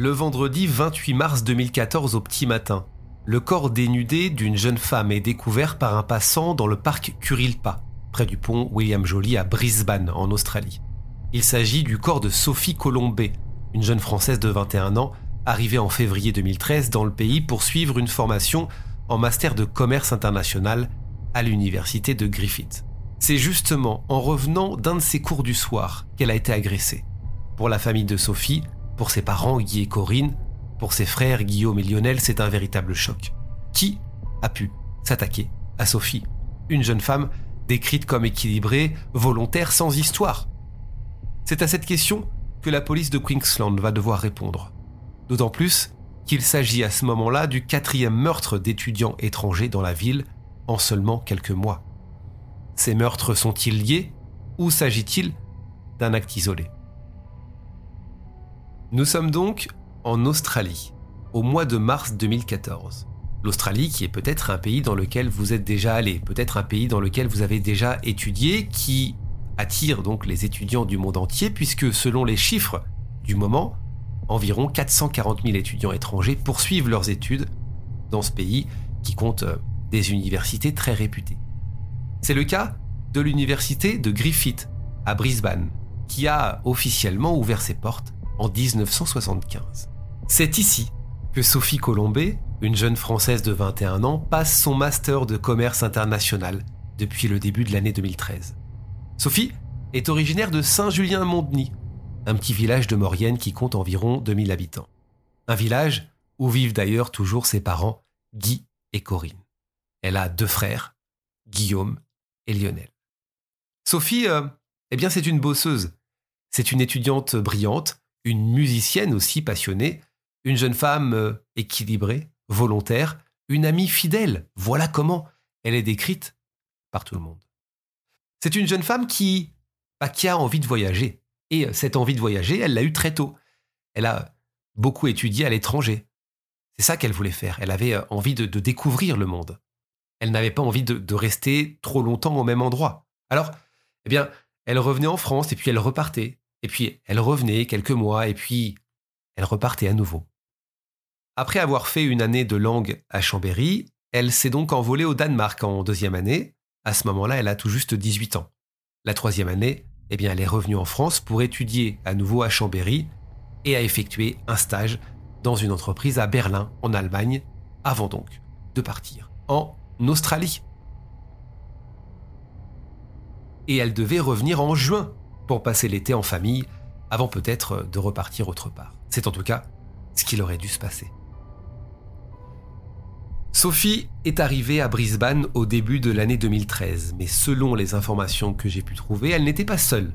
Le vendredi 28 mars 2014 au petit matin, le corps dénudé d'une jeune femme est découvert par un passant dans le parc Kurilpa, près du pont William Joly à Brisbane, en Australie. Il s'agit du corps de Sophie Colombet, une jeune Française de 21 ans, arrivée en février 2013 dans le pays pour suivre une formation en master de commerce international à l'université de Griffith. C'est justement en revenant d'un de ses cours du soir qu'elle a été agressée. Pour la famille de Sophie, pour ses parents Guy et Corinne, pour ses frères Guillaume et Lionel, c'est un véritable choc. Qui a pu s'attaquer à Sophie? Une jeune femme décrite comme équilibrée, volontaire, sans histoire. C'est à cette question que la police de Queensland va devoir répondre. D'autant plus qu'il s'agit à ce moment-là du quatrième meurtre d'étudiants étrangers dans la ville en seulement quelques mois. Ces meurtres sont-ils liés ou s'agit-il d'un acte isolé? Nous sommes donc en Australie, au mois de mars 2014. L'Australie qui est peut-être un pays dans lequel vous êtes déjà allé, peut-être un pays dans lequel vous avez déjà étudié, qui attire donc les étudiants du monde entier, puisque selon les chiffres du moment, environ 440 000 étudiants étrangers poursuivent leurs études dans ce pays qui compte euh, des universités très réputées. C'est le cas de l'université de Griffith à Brisbane, qui a officiellement ouvert ses portes en 1975. C'est ici que Sophie Colombet, une jeune Française de 21 ans, passe son master de commerce international depuis le début de l'année 2013. Sophie est originaire de Saint-Julien-Mondeny, un petit village de Maurienne qui compte environ 2000 habitants. Un village où vivent d'ailleurs toujours ses parents, Guy et Corinne. Elle a deux frères, Guillaume et Lionel. Sophie, euh, eh bien c'est une bosseuse. C'est une étudiante brillante, une musicienne aussi passionnée, une jeune femme euh, équilibrée, volontaire, une amie fidèle. Voilà comment elle est décrite par tout le monde. C'est une jeune femme qui, bah, a envie de voyager. Et euh, cette envie de voyager, elle l'a eue très tôt. Elle a beaucoup étudié à l'étranger. C'est ça qu'elle voulait faire. Elle avait euh, envie de, découvrir le monde. Elle n'avait pas envie de, de, rester trop longtemps au même endroit. Alors, eh bien, elle revenait en France et puis elle repartait. Et puis elle revenait quelques mois et puis elle repartait à nouveau. Après avoir fait une année de langue à Chambéry, elle s'est donc envolée au Danemark en deuxième année. À ce moment-là, elle a tout juste 18 ans. La troisième année, eh bien, elle est revenue en France pour étudier à nouveau à Chambéry et a effectué un stage dans une entreprise à Berlin, en Allemagne, avant donc de partir en Australie. Et elle devait revenir en juin pour passer l'été en famille, avant peut-être de repartir autre part. C'est en tout cas ce qu'il aurait dû se passer. Sophie est arrivée à Brisbane au début de l'année 2013, mais selon les informations que j'ai pu trouver, elle n'était pas seule.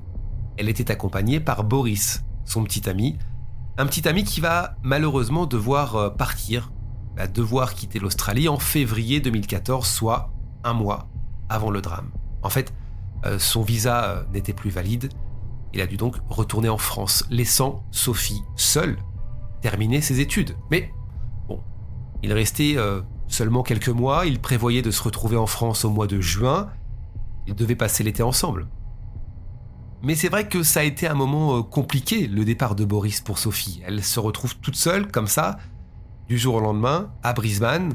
Elle était accompagnée par Boris, son petit ami, un petit ami qui va malheureusement devoir euh, partir, va devoir quitter l'Australie en février 2014, soit un mois avant le drame. En fait, euh, son visa euh, n'était plus valide. Il a dû donc retourner en France, laissant Sophie seule terminer ses études. Mais bon, il restait euh, seulement quelques mois, il prévoyait de se retrouver en France au mois de juin, ils devaient passer l'été ensemble. Mais c'est vrai que ça a été un moment compliqué, le départ de Boris pour Sophie. Elle se retrouve toute seule, comme ça, du jour au lendemain, à Brisbane,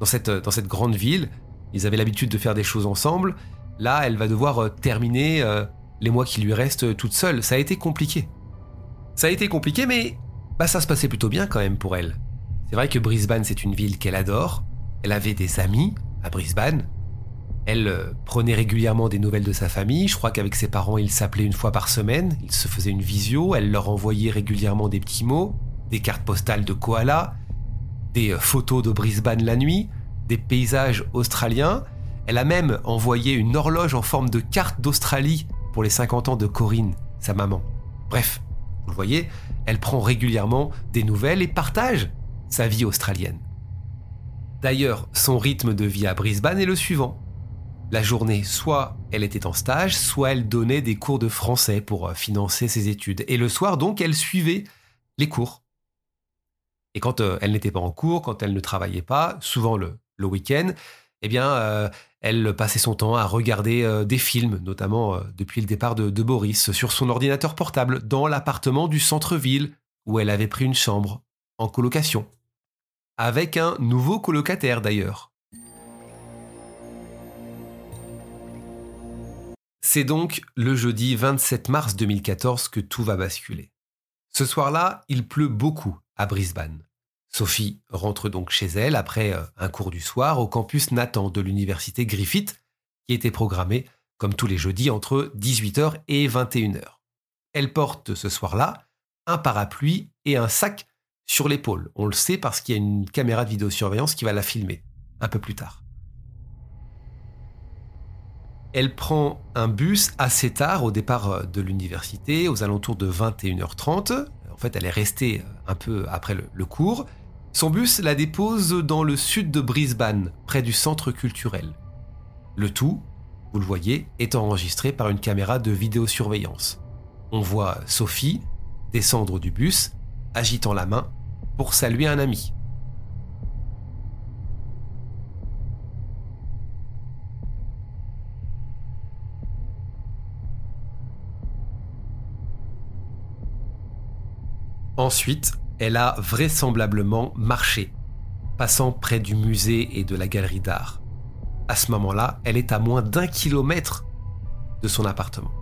dans cette, dans cette grande ville. Ils avaient l'habitude de faire des choses ensemble, Là, elle va devoir euh, terminer euh, les mois qui lui restent euh, toute seule. Ça a été compliqué. Ça a été compliqué, mais bah, ça se passait plutôt bien quand même pour elle. C'est vrai que Brisbane, c'est une ville qu'elle adore. Elle avait des amis à Brisbane. Elle prenait régulièrement des nouvelles de sa famille. Je crois qu'avec ses parents, il s'appelait une fois par semaine. Il se faisait une visio. Elle leur envoyait régulièrement des petits mots, des cartes postales de koala, des photos de Brisbane la nuit. des paysages australiens. Elle a même envoyé une horloge en forme de carte d'Australie pour les 50 ans de Corinne, sa maman. Bref, vous le voyez, elle prend régulièrement des nouvelles et partage sa vie australienne. D'ailleurs, son rythme de vie à Brisbane est le suivant. La journée, soit elle était en stage, soit elle donnait des cours de français pour euh, financer ses études. Et le soir, donc, elle suivait les cours. Et quand euh, elle n'était pas en cours, quand elle ne travaillait pas, souvent le, week-end, eh bien, euh, elle passait son temps à regarder des films, notamment depuis le départ de, de Boris, sur son ordinateur portable, dans l'appartement du centre-ville, où elle avait pris une chambre, en colocation. Avec un nouveau colocataire d'ailleurs. C'est donc le jeudi 27 mars 2014 que tout va basculer. Ce soir-là, il pleut beaucoup à Brisbane. Sophie rentre donc chez elle après euh, un cours du soir au campus Nathan de l'université Griffith, qui était programmé, comme tous les jeudis, entre 18h et 21h. Elle porte ce soir-là un parapluie et un sac sur l'épaule. On le sait parce qu'il y a une caméra de vidéosurveillance qui va la filmer un peu plus tard. Elle prend un bus assez tard au départ euh, de l'université, aux alentours de 21h30. En fait, elle est restée un peu après le, cours. Son bus la dépose dans le sud de Brisbane, près du centre culturel. Le tout, vous le voyez, est enregistré par une caméra de vidéosurveillance. On voit Sophie descendre du bus, agitant la main pour saluer un ami. Ensuite, elle a vraisemblablement marché, passant près du musée et de la galerie d'art. À ce moment-là, elle est à moins d'un kilomètre de son appartement.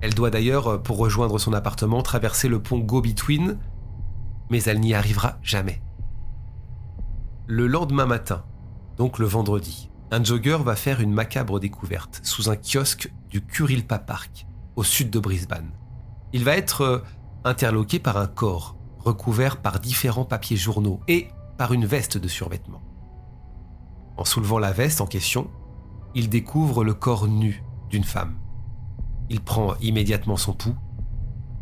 Elle doit d'ailleurs, pour rejoindre son appartement, traverser le pont Go-Between, mais elle n'y arrivera jamais. Le lendemain matin, donc le vendredi, un jogger va faire une macabre découverte sous un kiosque du Kurilpa Park, au sud de Brisbane. Il va être euh, interloqué par un corps recouvert par différents papiers journaux et par une veste de survêtement. En soulevant la veste en question, il découvre le corps nu d'une femme. Il prend immédiatement son pouls,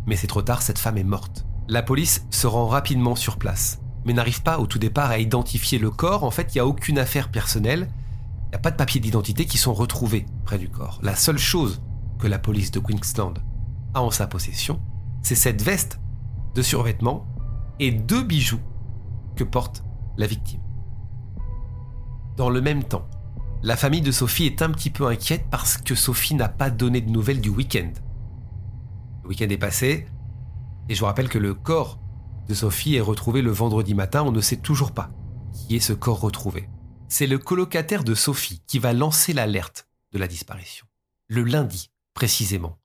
mais c'est trop tard, cette femme est morte. La police se rend rapidement sur place, mais n'arrive pas au tout départ à identifier le corps. En fait, il n'y a aucune affaire personnelle, il n'y a pas de papiers d'identité qui sont retrouvés près du corps. La seule chose que la police de Queensland a en sa possession, c'est cette veste de survêtement et deux bijoux que porte la victime. Dans le même temps, la famille de Sophie est un petit peu inquiète parce que Sophie n'a pas donné de nouvelles du week-end. Le week-end est passé, et je vous rappelle que le corps de Sophie est retrouvé le vendredi matin, on ne sait toujours pas qui est ce corps retrouvé. C'est le colocataire de Sophie qui va lancer l'alerte de la disparition. Le lundi, précisément.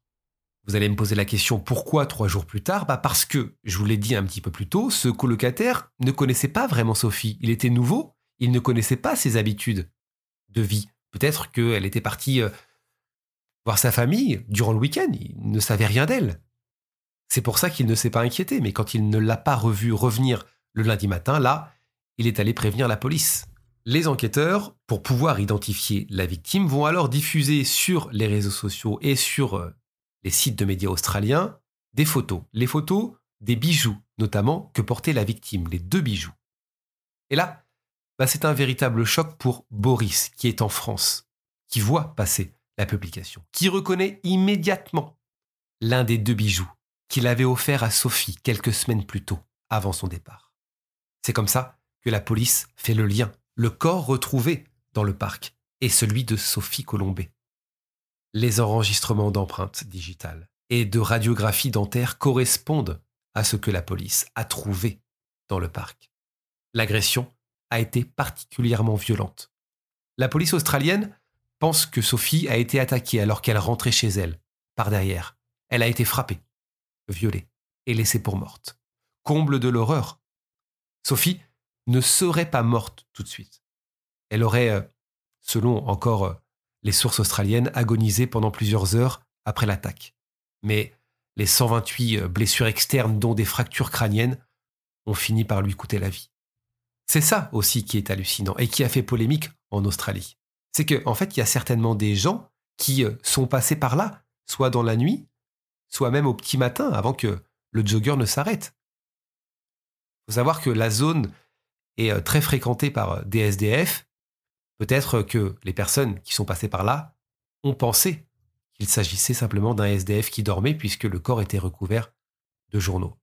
Vous allez me poser la question pourquoi trois jours plus tard? Bah Parce que, je vous l'ai dit un petit peu plus tôt, ce colocataire ne connaissait pas vraiment Sophie. Il était nouveau, il ne connaissait pas ses habitudes de vie. Peut-être qu'elle était partie euh, voir sa famille durant le week-end, il ne savait rien d'elle. C'est pour ça qu'il ne s'est pas inquiété, mais quand il ne l'a pas revu revenir le lundi matin, là, il est allé prévenir la police. Les enquêteurs, pour pouvoir identifier la victime, vont alors diffuser sur les réseaux sociaux et sur les sites de médias australiens des photos. Les photos des bijoux, notamment, que portait la victime, les deux bijoux. Et là, bah, c'est un véritable choc pour Boris, qui est en France, qui voit passer la publication, qui reconnaît immédiatement l'un des deux bijoux qu'il avait offert à Sophie quelques semaines plus tôt, avant son départ. C'est comme ça que la police fait le lien, le corps retrouvé dans le parc et celui de Sophie Colombet. Les enregistrements d'empreintes digitales et de radiographie dentaire correspondent à ce que la police a trouvé dans le parc. L'agression a été particulièrement violente. La police australienne pense que Sophie a été attaquée alors qu'elle rentrait chez elle, par derrière. Elle a été frappée violée et laissée pour morte. Comble de l'horreur. Sophie ne serait pas morte tout de suite. Elle aurait, euh, selon encore euh, les sources australiennes, agonisé pendant plusieurs heures après l'attaque. Mais les 128 euh, blessures externes, dont des fractures crâniennes, ont fini par lui coûter la vie. C'est ça aussi qui est hallucinant et qui a fait polémique en Australie. C'est qu'en en fait, il y a certainement des gens qui euh, sont passés par là, soit dans la nuit, soit même au petit matin, avant que le jogger ne s'arrête. Il faut savoir que la zone est euh, très fréquentée par des SDF. Peut-être que les personnes qui sont passées par là ont pensé qu'il s'agissait simplement d'un SDF qui dormait puisque le corps était recouvert de journaux.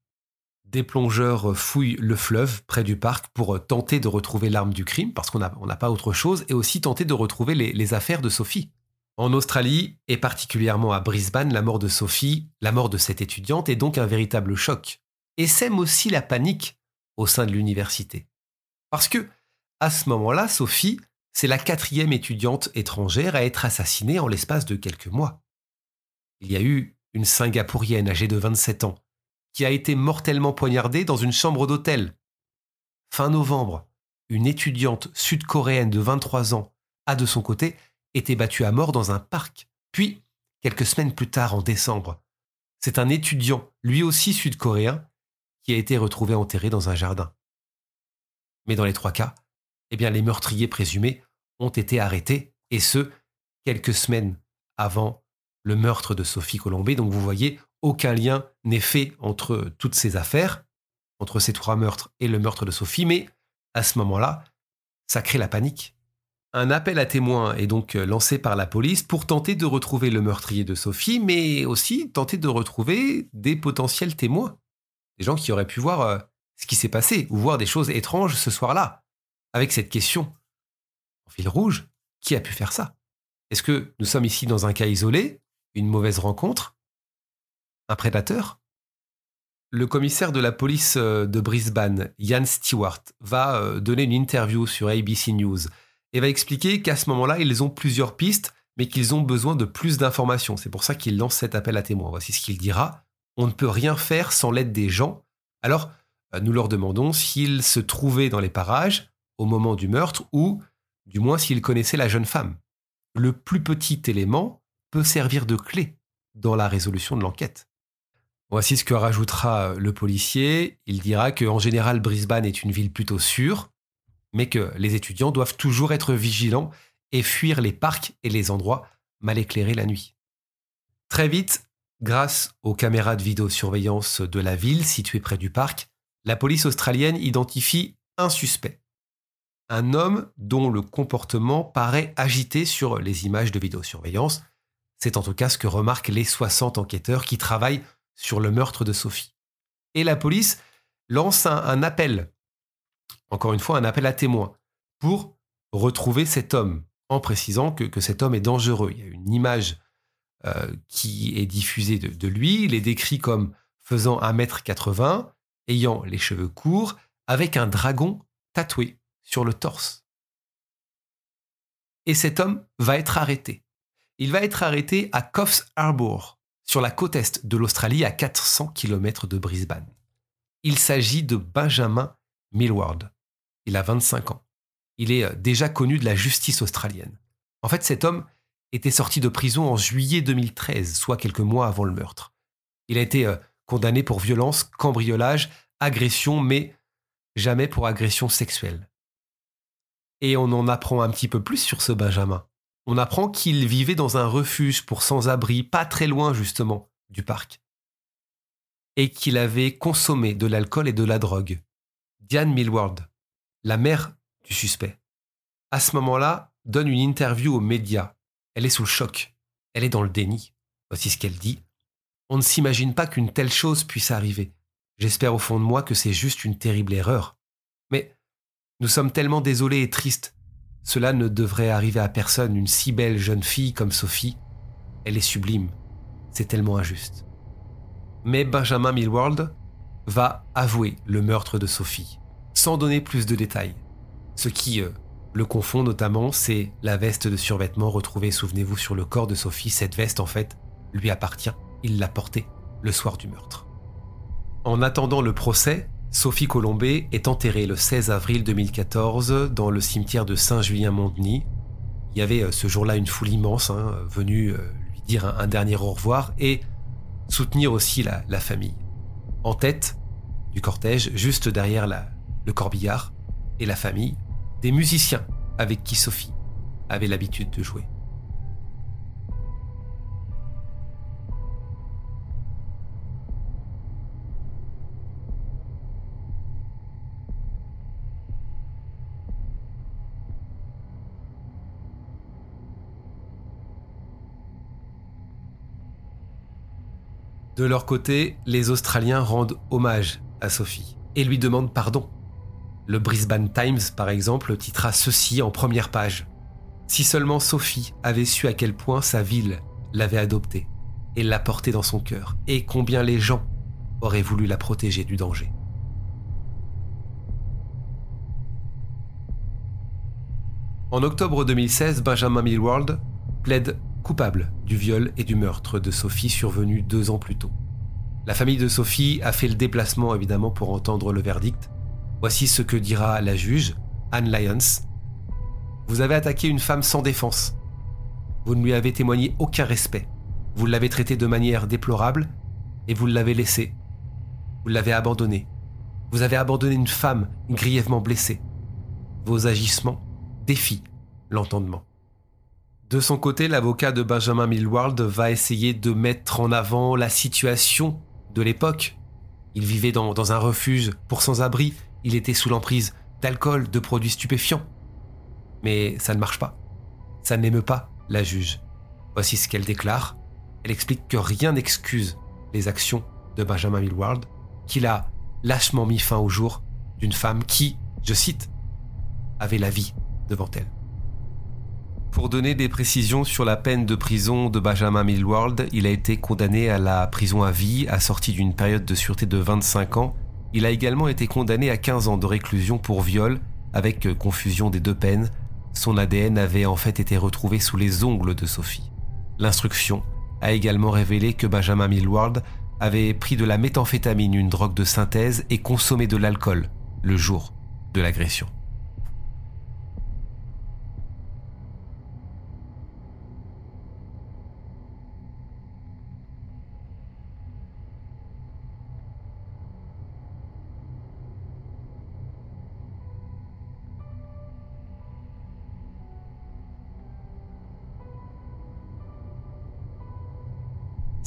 Des plongeurs fouillent le fleuve près du parc pour tenter de retrouver l'arme du crime, parce qu'on n'a pas autre chose, et aussi tenter de retrouver les affaires de Sophie. En Australie, et particulièrement à Brisbane, la mort de Sophie, la mort de cette étudiante, est donc un véritable choc. Et sème aussi la panique au sein de l'université. Parce que, à ce moment-là, Sophie, c'est la quatrième étudiante étrangère à être assassinée en l'espace de quelques mois. Il y a eu une Singapourienne âgée de 27 ans qui a été mortellement poignardée dans une chambre d'hôtel. Fin novembre, une étudiante sud-coréenne de 23 ans a de son côté été battu à mort dans un parc. Puis, quelques semaines plus tard, en décembre, c'est un étudiant, lui aussi sud-coréen, qui a été retrouvé enterré dans un jardin. Mais dans les trois cas, eh bien, les meurtriers présumés ont été arrêtés, et ce, quelques semaines avant le meurtre de Sophie Colombé. Donc vous voyez, aucun lien n'est fait entre toutes ces affaires, entre ces trois meurtres et le meurtre de Sophie, mais à ce moment-là, ça crée la panique. Un appel à témoins est donc euh, lancé par la police pour tenter de retrouver le meurtrier de Sophie, mais aussi tenter de retrouver des potentiels témoins. Des gens qui auraient pu voir euh, ce qui s'est passé ou voir des choses étranges ce soir-là. Avec cette question, en fil rouge, qui a pu faire ça? Est-ce que nous sommes ici dans un cas isolé Une mauvaise rencontre Un prédateur? Le commissaire de la police euh, de Brisbane, Ian Stewart, va donner une interview sur ABC News et va expliquer qu'à ce moment-là, ils ont plusieurs pistes, mais qu'ils ont besoin de plus d'informations. C'est pour ça qu'il lance cet appel à témoins. Voici ce qu'il dira. On ne peut rien faire sans l'aide des gens. Alors, euh, nous leur demandons s'ils se trouvaient dans les parages au moment du meurtre ou, du moins, s'ils connaissaient la jeune femme. Le plus petit élément peut servir de clé dans la résolution de l'enquête. Voici ce que rajoutera le policier. Il dira qu'en général, Brisbane est une ville plutôt sûre, mais que les étudiants doivent toujours être vigilants et fuir les parcs et les endroits mal éclairés la nuit. Très vite, grâce aux caméras de vidéosurveillance de la ville située près du parc, la police australienne identifie un suspect. Un homme dont le comportement paraît agité sur les images de vidéosurveillance. C'est en tout cas ce que remarquent les 60 enquêteurs qui travaillent sur le meurtre de Sophie. Et la police lance un, appel encore une fois, un appel à témoins pour retrouver cet homme, en précisant que, cet homme est dangereux. Il y a une image euh, qui est diffusée de, lui, il est décrit comme faisant 1m80, ayant les cheveux courts, avec un dragon tatoué sur le torse. Et cet homme va être arrêté. Il va être arrêté à Coffs Harbour, sur la côte est de l'Australie, à 400 km de Brisbane. Il s'agit de Benjamin Millward. Il a 25 ans. Il est euh, déjà connu de la justice australienne. En fait, cet homme était sorti de prison en juillet 2013, soit quelques mois avant le meurtre. Il a été euh, condamné pour violence, cambriolage, agression, mais jamais pour agression sexuelle. Et on en apprend un petit peu plus sur ce Benjamin. On apprend qu'il vivait dans un refuge pour sans-abri, pas très loin justement du parc. Et qu'il avait consommé de l'alcool et de la drogue. Diane Millward, la mère du suspect, à ce moment-là, donne une interview aux médias. Elle est sous le choc. Elle est dans le déni. Voici ce qu'elle dit. On ne s'imagine pas qu'une telle chose puisse arriver. J'espère au fond de moi que c'est juste une terrible erreur. Nous sommes tellement désolés et tristes. Cela ne devrait arriver à personne, une si belle jeune fille comme Sophie. Elle est sublime. C'est tellement injuste. Mais Benjamin Millward va avouer le meurtre de Sophie sans donner plus de détails. Ce qui euh, le confond notamment, c'est la veste de survêtement retrouvée, souvenez-vous, sur le corps de Sophie. Cette veste, en fait, lui appartient. Il l'a portée le soir du meurtre. En attendant le procès, Sophie Colombé est enterrée le 16 avril 2014 dans le cimetière de Saint-Julien-Montdenis. Il y avait euh, ce jour-là une foule immense hein, venue euh, lui dire un, dernier au revoir et soutenir aussi la, la famille. En tête du cortège, juste derrière la, le corbillard, et la famille des musiciens avec qui Sophie avait l'habitude de jouer. De leur côté, les Australiens rendent hommage à Sophie et lui demandent pardon. Le Brisbane Times, par exemple, titra ceci en première page. Si seulement Sophie avait su à quel point sa ville l'avait adoptée et l'a portée dans son cœur, et combien les gens auraient voulu la protéger du danger. En octobre 2016, Benjamin Millward plaide coupable du viol et du meurtre de Sophie survenu deux ans plus tôt. La famille de Sophie a fait le déplacement évidemment pour entendre le verdict. Voici ce que dira la juge, Anne Lyons. Vous avez attaqué une femme sans défense. Vous ne lui avez témoigné aucun respect. Vous l'avez traitée de manière déplorable et vous l'avez laissée. Vous l'avez abandonnée. Vous avez abandonné une femme grièvement blessée. Vos agissements défient l'entendement. De son côté, l'avocat de Benjamin Millward va essayer de mettre en avant la situation de l'époque. Il vivait dans, un refuge pour sans-abri, il était sous l'emprise d'alcool, de produits stupéfiants. Mais ça ne marche pas. Ça n'émeut pas la juge. Voici ce qu'elle déclare. Elle explique que rien n'excuse les actions de Benjamin Millward, qu'il a lâchement mis fin au jour d'une femme qui, je cite, avait la vie devant elle. Pour donner des précisions sur la peine de prison de Benjamin Millward, il a été condamné à la prison à vie, assorti d'une période de sûreté de 25 ans. Il a également été condamné à 15 ans de réclusion pour viol, avec confusion des deux peines. Son ADN avait en fait été retrouvé sous les ongles de Sophie. L'instruction a également révélé que Benjamin Millward avait pris de la méthamphétamine, une drogue de synthèse, et consommé de l'alcool le jour de l'agression.